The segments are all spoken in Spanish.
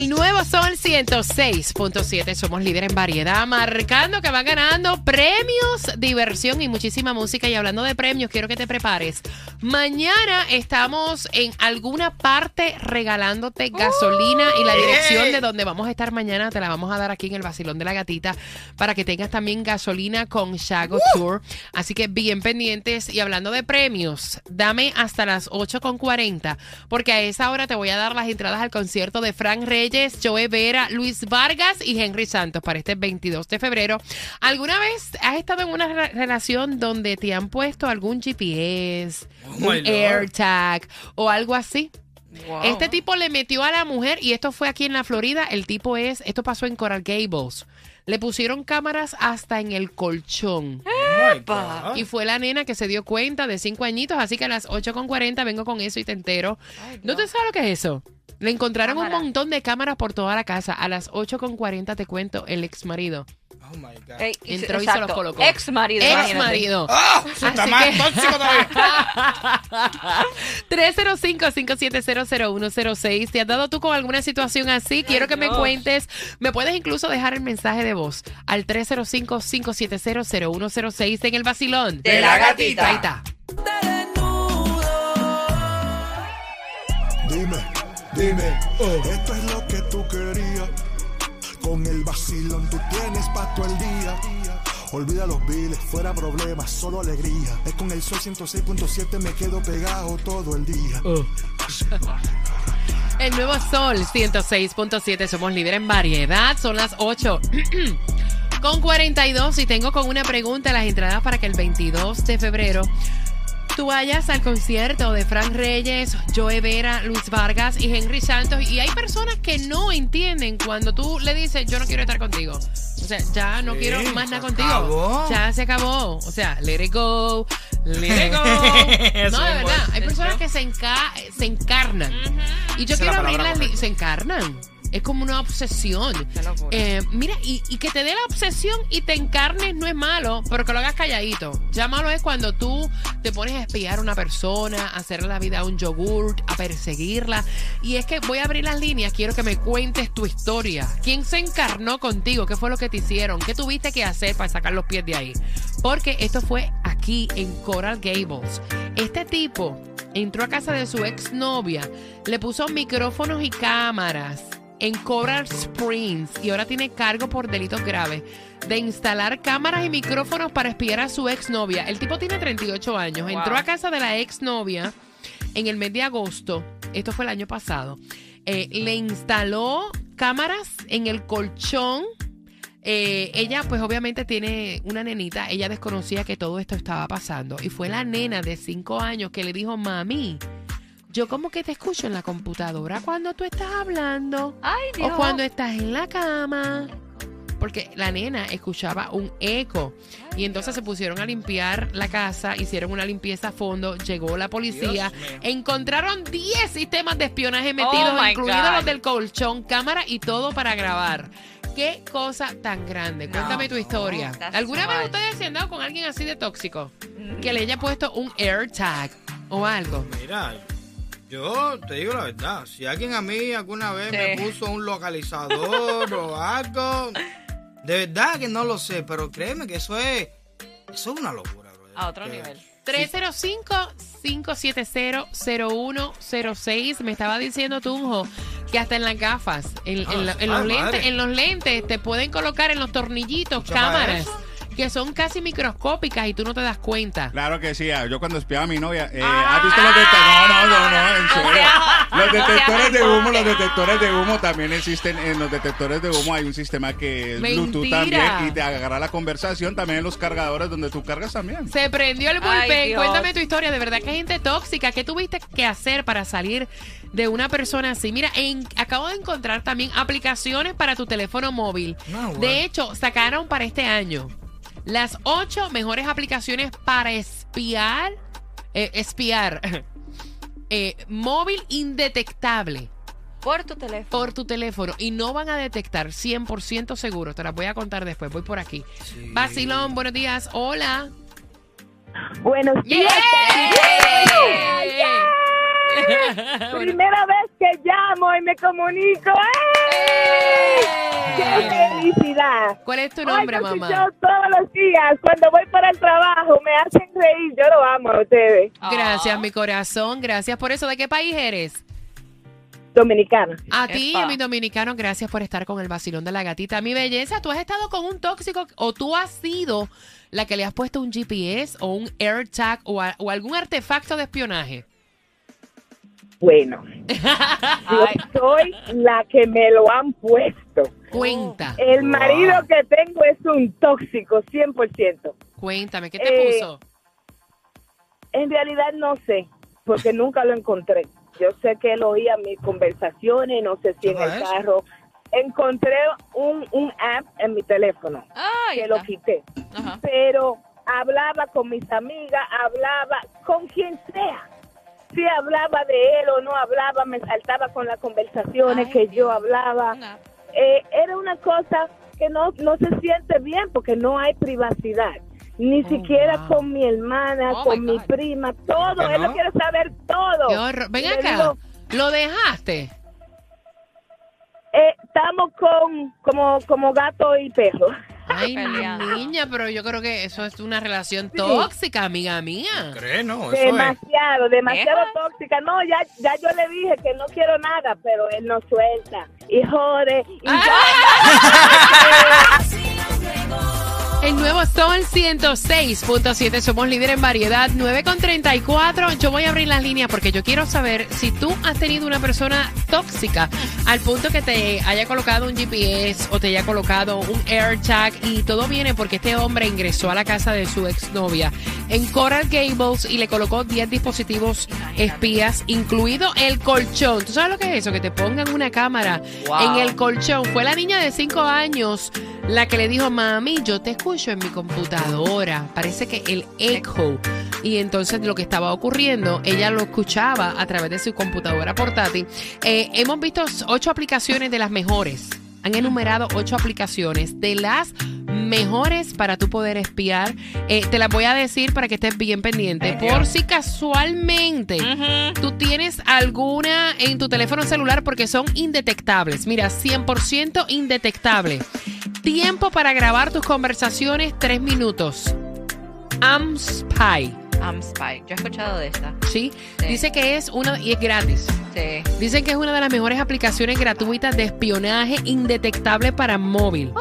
El nuevo Sol 106.7. Somos líder en variedad, marcando que van ganando premios, diversión y muchísima música. Y hablando de premios, quiero que te prepares. Mañana estamos en alguna parte regalándote gasolina y la dirección de donde vamos a estar mañana te la vamos a dar aquí en el Basilón de la Gatita para que tengas también gasolina con Shago Tour. Así que bien pendientes. Y hablando de premios, dame hasta las 8.40 porque a esa hora te voy a dar las entradas al concierto de Frank Reyes. Joe Vera, Luis Vargas y Henry Santos para este 22 de febrero. ¿Alguna vez has estado en una re- relación donde te han puesto algún GPS, Oh un. AirTag o algo así? Wow. Este tipo le metió a la mujer y esto fue aquí en la Florida. El tipo es, esto pasó en Coral Gables. Le pusieron cámaras hasta en el colchón. Oh. Y fue la nena que se dio cuenta de cinco añitos, así que a las 8.40 vengo con eso y te entero. ¿No te sabes lo que es eso? Le encontraron Cámara. un montón de cámaras por toda la casa. A las 8.40 te cuento, el ex marido. Oh my God. Ey, Entró y se exacto. los colocó. Ex marido. Ex marido. ¡Ah! Eso está más que- tóxico todavía. 305-570-0106. ¿Te has dado tú con alguna situación así? Quiero que me cuentes. Me puedes incluso dejar el mensaje de voz al 305-570-0106 en el vacilón. De la gatita. Ahí está. Dime, dime, oh, esto es lo que tú querías. Con el vacilón tú tienes pa' todo el día. Olvida los biles, fuera problemas, solo alegría. Es con el sol 106.7 me quedo pegado todo el día. El nuevo Sol 106.7. Somos líder en variedad. Son las 8. con 42 y tengo con una pregunta las entradas para que el 22 de febrero tú vayas al concierto de Frank Reyes, Joe Vera, Luis Vargas y Henry Santos. Y hay personas que no entienden cuando tú le dices, yo no quiero estar contigo. O sea, ya no Sí, quiero más nada contigo. acabó. Ya se acabó. O sea, let it go, let it go. No, de verdad. Hay personas que se, enca- se encarnan. Y yo Esa quiero la abrir palabra las. Se encarnan. Es como una obsesión. Eh, mira, y, y que te dé la obsesión y te encarnes no es malo, pero que lo hagas calladito. Ya malo es cuando tú te pones a espiar a una persona, a hacerle la vida a un yogurt, a perseguirla. Y es que voy a abrir las líneas, quiero que me cuentes tu historia. ¿Quién se encarnó contigo? ¿Qué fue lo que te hicieron? ¿Qué tuviste que hacer para sacar los pies de ahí? Porque esto fue aquí en Coral Gables. Este tipo entró a casa de su exnovia, le puso micrófonos y cámaras en Coral Springs y ahora tiene cargo por delitos graves de instalar cámaras y micrófonos para espiar a su exnovia. El tipo tiene 38 años. Wow. Entró a casa de la exnovia en el mes de agosto. Esto fue el año pasado. Eh, le instaló cámaras en el colchón. Eh, ella, pues obviamente tiene una nenita. Ella desconocía que todo esto estaba pasando. Y fue la nena de 5 años que le dijo, mami, yo como que te escucho en la computadora cuando tú estás hablando. Ay, Dios. O cuando estás en la cama. Porque la nena escuchaba un eco. Y entonces se pusieron a limpiar la casa, hicieron una limpieza a fondo, llegó la policía, encontraron 10 sistemas de espionaje metidos, Oh, incluidos God. los del colchón, cámara y todo para grabar. Qué cosa tan grande. Cuéntame tu historia. ¿Alguna vez ustedes se han dado con alguien así de tóxico? Que le haya puesto un AirTag o algo. Mira, yo te digo la verdad. Si alguien a mí alguna vez Sí. me puso un localizador o algo, de verdad que no lo sé, pero créeme que eso es, eso es una locura, bro. A otro Que- nivel. 305-570-0106. Me estaba diciendo Tunjo que hasta en las gafas, en, en la- en Ah, los madre. lentes, en los lentes te pueden colocar en los tornillitos cámaras. Que son casi microscópicas y tú no te das cuenta. Claro que sí, ah, yo cuando espiaba a mi novia, eh, Ah. ¿has visto los detectores? No, no, no, no, en serio. Los detectores de humo, los detectores de humo también existen. En los detectores de humo hay un sistema que es Bluetooth Mentira. también y te agarra la conversación también en los cargadores donde tú cargas también. Se prendió el bullpen. Cuéntame tu historia. De verdad que hay gente tóxica. ¿Qué tuviste que hacer para salir de una persona así? Mira, en- acabo de encontrar también aplicaciones para tu teléfono móvil. No. De hecho, sacaron para este año las ocho mejores aplicaciones para espiar, eh, espiar, eh, móvil indetectable. Por tu teléfono. por tu teléfono y no van a detectar 100% seguro. Te las voy a contar después. Voy por aquí. Sí. Vacilón, buenos días. Hola. Buenos días. Yeah. Primera vez que llamo y me comunico. ¡Ey! ¡Qué felicidad! ¿Cuál es tu nombre, su mamá? show todos los días. Cuando voy para el trabajo me hacen reír. Yo lo amo a ustedes. Gracias, mi corazón. Gracias por eso. ¿De qué país eres? Dominicana. A ti, Epa. mi dominicano, gracias por estar con el vacilón de la gatita. Mi belleza, ¿tú has estado con un tóxico o tú has sido la que le has puesto un GPS o un AirTag o, a- o algún artefacto de espionaje? Bueno, yo soy la que me lo han puesto. Cuenta, El marido que tengo es un tóxico, 100%. cuéntame, ¿qué te Eh, puso? En realidad no sé, porque nunca lo encontré. Yo sé que él oía mis conversaciones, no sé si en ¿Todo el carro. Encontré un, un app en mi teléfono Ay, que lo quité, Ajá. pero hablaba con mis amigas, hablaba con quien sea. Si hablaba de él o no hablaba, me saltaba con las conversaciones Ay, que yo hablaba. Eh, era una cosa que no, no se siente bien porque no hay privacidad. Ni Oh, siquiera wow. con mi hermana, Oh, con mi God. prima, todo. ¿Que Él no? lo quiere saber todo. Ven acá, digo, ¿lo dejaste? eh, estamos con como, como gato y perro. Ay, niña, pero yo creo que eso es una relación tóxica, amiga mía. ¿Crees? No, eso es. demasiado, demasiado Deja. tóxica. No, ya, ya yo le dije que no quiero nada, pero él no suelta. Y jode. Y El nuevo Sol 106.7, somos líder en variedad, 9 con 34. Yo voy a abrir las líneas porque yo quiero saber si tú has tenido una persona tóxica al punto que te haya colocado un GPS o te haya colocado un AirTag y todo viene porque este hombre ingresó a la casa de su exnovia en Coral Gables y le colocó 10 dispositivos espías, incluido el colchón. ¿Tú sabes lo que es eso? Que te pongan una cámara Wow. en el colchón. Fue la niña de 5 años la que le dijo, mami, yo te escucho en mi computadora. Parece que el echo. Y entonces lo que estaba ocurriendo, ella lo escuchaba a través de su computadora portátil. Eh, hemos visto ocho aplicaciones de las mejores. Han enumerado ocho aplicaciones de las mejores para tú poder espiar. Eh, te las voy a decir para que estés bien pendiente. Por si casualmente tú tienes alguna en tu teléfono celular porque son indetectables. Mira, 100% indetectable. Tiempo para grabar tus conversaciones, tres minutos. AmSpy, I'm Spy. Yo he escuchado de esta. ¿sí? Sí. Dice que es una y es gratis. Sí. Dicen que es una de las mejores aplicaciones gratuitas de espionaje indetectable para móvil.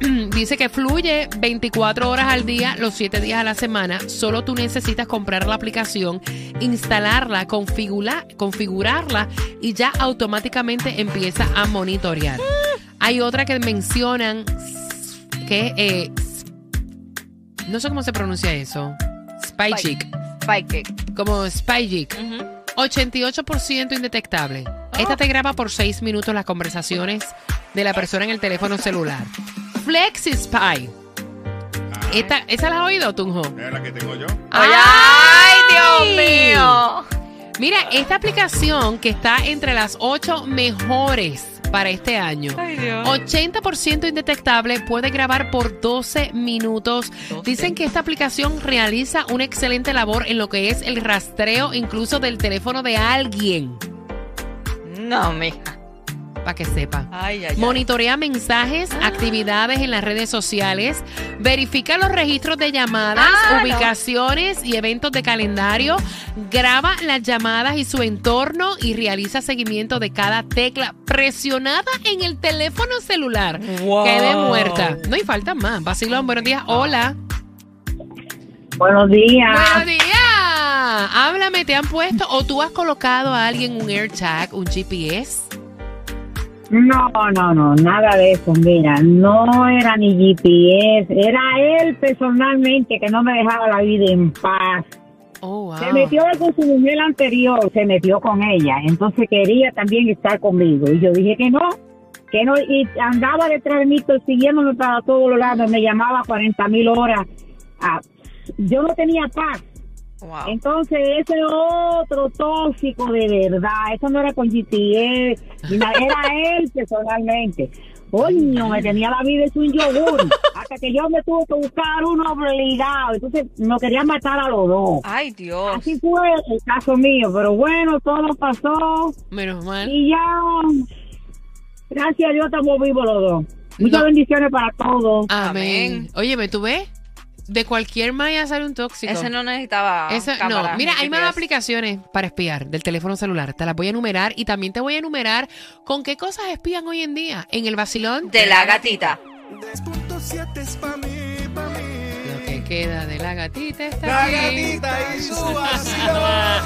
Dice que fluye 24 horas al día, los 7 días a la semana. Solo tú necesitas comprar la aplicación, instalarla, configura- configurarla y ya automáticamente empieza a monitorear. Hay otra que mencionan que eh, no sé cómo se pronuncia eso. Spy Chick, Spy Kick. como Spy Chick. Ujú. 88% indetectable. Esta te graba por 6 minutos las conversaciones de la persona en el teléfono celular. FlexiSpy. Esta, ¿Esa la has oído, Tunjo? Es la que tengo yo. ¡Ay, Dios mío! Mira, esta aplicación que está entre las 8 mejores para este año. Ay, Dios. 80% indetectable, puede grabar por 12 minutos. 12. Dicen que esta aplicación realiza una excelente labor en lo que es el rastreo incluso del teléfono de alguien, No, mija. Para que sepa. Ay, ay, ay. Monitorea mensajes, actividades en las redes sociales, verifica los registros de llamadas, Ah, no. ubicaciones y eventos de calendario, graba las llamadas y su entorno y realiza seguimiento de cada tecla presionada en el teléfono celular. Wow. Quede muerta. No hay falta más. Vacilón, buenos días. Hola. Buenos días. Buenos días. Háblame, ¿te han puesto o tú has colocado a alguien un AirTag, un GPS? No, no, no, nada de eso. Mira, no era ni GPS, era él personalmente que no me dejaba la vida en paz. Oh, wow. Se metió con su mujer anterior, se metió con ella, entonces quería también estar conmigo. Y yo dije que no, que no, y andaba detrás de mí, siguiéndome para todos los lados, me llamaba 40 mil horas. Ah, yo no tenía paz. Wow. Entonces, ese otro tóxico de verdad, eso no era con nada, era él personalmente. Coño, me tenía la vida es un yogur, hasta que yo me tuve que buscar uno obligado, entonces me querían matar a los dos. Ay, Dios. Así fue el caso mío, pero bueno, todo pasó Menos mal. y ya, gracias a Dios estamos vivos los dos. Muchas No. bendiciones para todos. Amén. Óyeme, ¿tú ves? De cualquier malla sale un tóxico. Ese no necesitaba. Ese- no, mira, hay más aplicaciones para espiar del teléfono celular. Te las voy a enumerar y también te voy a enumerar con qué cosas espían hoy en día en el vacilón. De la gatita. 10.7 es pa' mí, pa' mí. Lo que queda de la gatita está La aquí. gatita y su vacilón.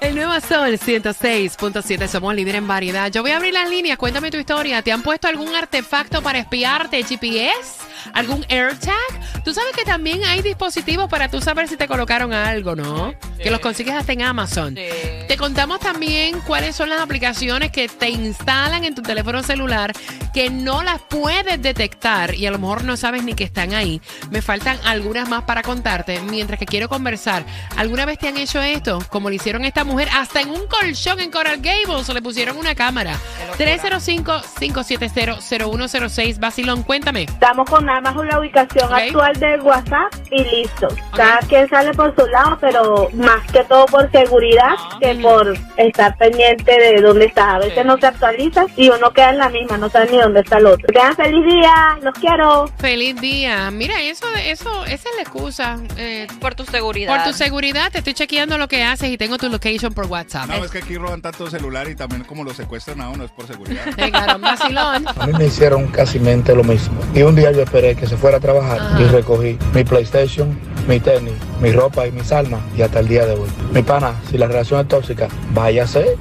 El nuevo Sol 106.7, somos líder en variedad. Yo voy a abrir las líneas, cuéntame tu historia. ¿Te han puesto algún artefacto para espiarte, GPS? ¿Algún AirTag? Tú sabes que también hay dispositivos para tú saber si te colocaron algo, ¿no? Que los consigues hasta en Amazon. Sí. Te contamos también cuáles son las aplicaciones que te instalan en tu teléfono celular que no las puedes detectar y a lo mejor no sabes ni que están ahí. Me faltan algunas más para contarte mientras que quiero conversar. ¿Alguna vez te han hecho esto? Como le hicieron a esta mujer, hasta en un colchón en Coral Gables le pusieron una cámara. 305-570-0106. Basilón, cuéntame. Estamos con nada más una ubicación actual del WhatsApp y listo. Cada quien sale por su lado, pero más que todo por seguridad que por estar pendiente de dónde está. A veces no se actualiza y uno queda en la misma, no sabe ni dónde está el otro. Que tengan feliz día, los quiero. Feliz día. Mira, eso, eso, esa es la excusa. Eh, Por tu seguridad. por tu seguridad, te estoy chequeando lo que haces y tengo tu location por WhatsApp. No, es que aquí roban tanto celular y también como lo secuestran a uno es por seguridad. Sí, claro, vacilón. A mí me hicieron casi mente lo mismo. Y un día yo esperé que se fuera a trabajar Ajá. y recogí mi PlayStation, mi tenis, mi ropa y mis almas y hasta el día de hoy. Mi pana, si la relación es tóxica, váyase.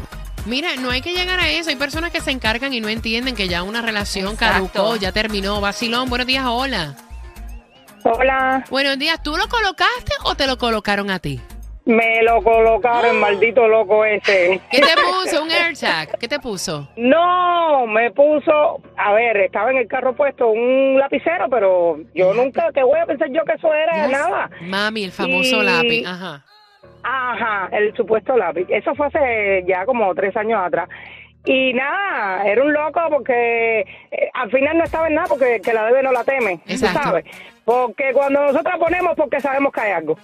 Mira, no hay que llegar a eso. Hay personas que se encargan y no entienden que ya una relación Exacto. caducó, ya terminó. Vacilón, buenos días, hola. Hola, Buenos días, ¿tú lo colocaste o te lo colocaron a ti? Me lo colocaron, maldito loco ese. ¿Qué te puso? ¿Un AirTag? ¿Qué te puso? No, me puso, a ver, estaba en el carro puesto un lapicero, pero yo nunca, te voy a pensar yo que eso era nada. Mami, el famoso Y- lápiz. Ajá. Ajá, el supuesto lápiz. Eso fue hace ya como tres años atrás. Y nada, era un loco porque eh, al final no estaba en nada porque que la debe no la teme, tú Exacto. sabes. Porque cuando nosotros ponemos porque sabemos que hay algo.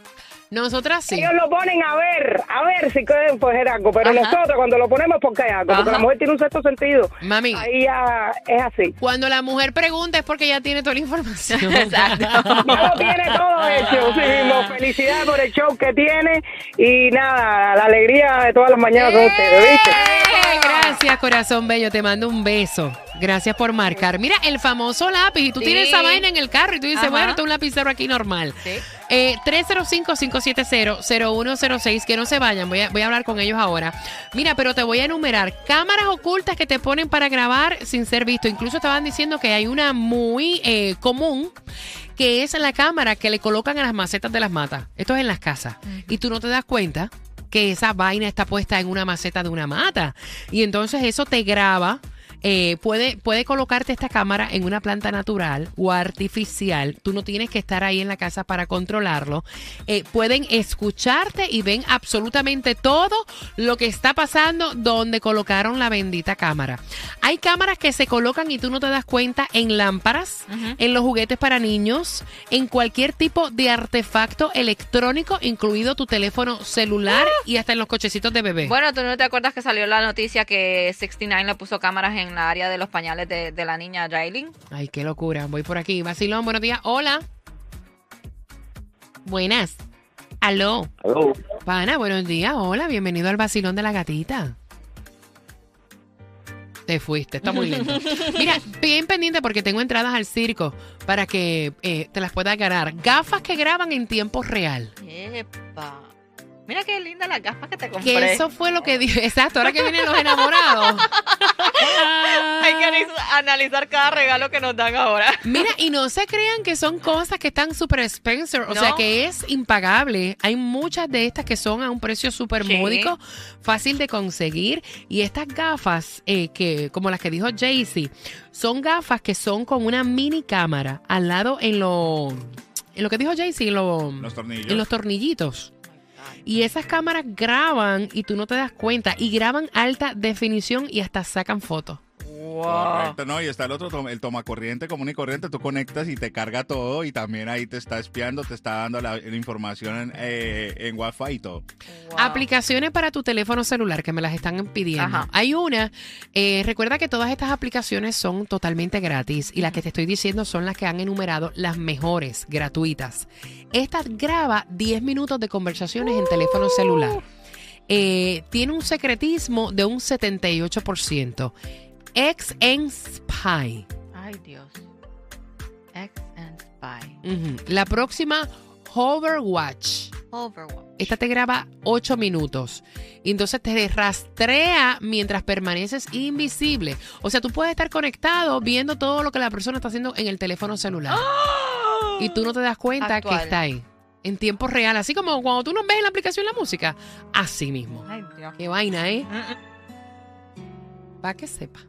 Nosotras sí. Ellos lo ponen a ver, a ver si pueden coger algo, pero Ajá. nosotros cuando lo ponemos porque hay algo, porque la mujer tiene un sexto sentido. Mami. Ahí ya es así. Cuando la mujer pregunta es porque ya tiene toda la información. Exacto. Ya lo tiene todo hecho, sí mismo. Felicidades por el show que tiene y nada, la alegría de todas las mañanas con ustedes, ¿viste? ¡Eh! Gracias, corazón bello. Te mando un beso. Gracias por marcar. Mira, el famoso lápiz. Y tú Sí. tienes esa vaina en el carro y tú dices, Ajá. bueno, esto es un lapicero aquí normal. Sí. Eh, 305-570-0106. Que no se vayan. Voy a, voy a hablar con ellos ahora. Mira, pero te voy a enumerar cámaras ocultas que te ponen para grabar sin ser visto. Incluso estaban diciendo que hay una muy eh, común que es la cámara que le colocan a las macetas de las matas. Esto es en las casas. Y tú no te das cuenta que esa vaina está puesta en una maceta de una mata. Y entonces eso te graba. Eh, puede, puede colocarte esta cámara en una planta natural o artificial. Tú no tienes que estar ahí en la casa para controlarlo. Eh, pueden escucharte y ven absolutamente todo lo que está pasando donde colocaron la bendita cámara. Hay cámaras que se colocan y tú no te das cuenta en lámparas, en los juguetes para niños, en cualquier tipo de artefacto electrónico, incluido tu teléfono celular y hasta en los cochecitos de bebé. Bueno, ¿tú no te acuerdas que salió la noticia que 69 le puso cámaras en la área de los pañales de, de la niña Jailin? Ay, qué locura. Voy por aquí. Vacilón, buenos días. Hola. Buenas. Aló. Aló. Pana, buenos días. Hola, bienvenido al vacilón de la gatita. Te fuiste, está muy lindo. Mira, bien pendiente porque tengo entradas al circo para que eh, te las puedas ganar. Gafas que graban en tiempo real. Epa. Mira qué linda las gafas que te Que compré. eso fue lo que dije. Exacto, ahora que vienen los enamorados. Hay que analiz- analizar cada regalo que nos dan ahora. Mira, y no se crean que son cosas que están súper Spencer, o No. sea que es impagable. Hay muchas de estas que son a un precio súper Sí. módico, fácil de conseguir. Y estas gafas, eh, que como las que dijo Jaycee, son gafas que son con una mini cámara al lado en lo, en lo que dijo Jaycee, en, lo- Los tornillos. en los tornillitos. Y esas cámaras graban y tú no te das cuenta. Y graban alta definición y hasta sacan fotos. Correcto, no, y está el otro, tom- el toma corriente común y corriente, tú conectas y te carga todo y también ahí te está espiando, te está dando la, la información en, eh, en Wi-Fi y todo. Aplicaciones para tu teléfono celular que me las están pidiendo. Ajá. Hay una, eh, recuerda que todas estas aplicaciones son totalmente gratis y las que te estoy diciendo son las que han enumerado las mejores, gratuitas. Esta graba 10 minutos de conversaciones en teléfono celular. Eh, tiene un secretismo de un 78%. X en Spy. Ay, Dios. X and Spy. La próxima, Hoverwatch. Overwatch. Esta te graba 8 minutos. Y entonces te rastrea mientras permaneces invisible. O sea, tú puedes estar conectado viendo todo lo que la persona está haciendo en el teléfono celular. Y tú no te das cuenta Actual. que está ahí. En tiempo real. Así como cuando tú nos ves en la aplicación la música. Así mismo. Ay, Dios. Qué vaina, ¿eh? Para que sepa.